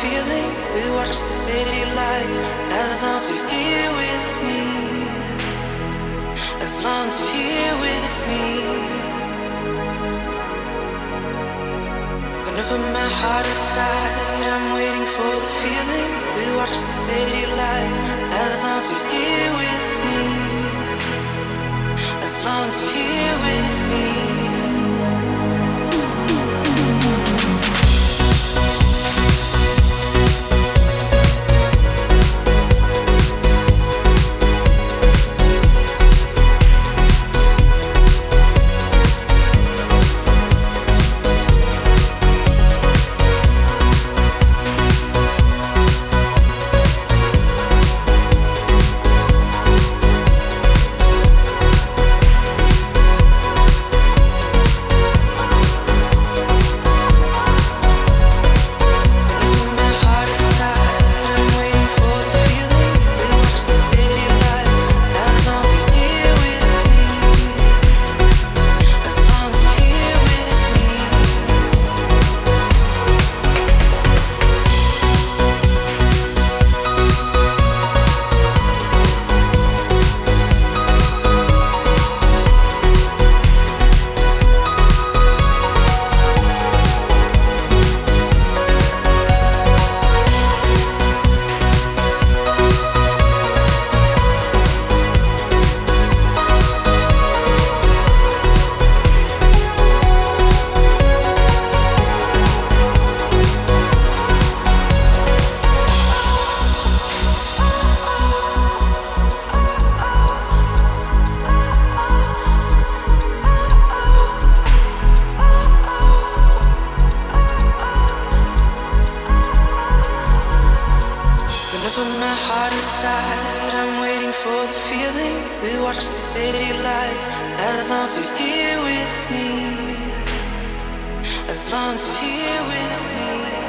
feeling. We watch the city lights as long as you're here with me. As long as you're here with me. Gonna put my heart aside. I'm waiting for the feeling. We watch the city lights as long as you're here with me. As long as you're here with me. We watch the city lights. As long as you're here with me. As long as you're here with me.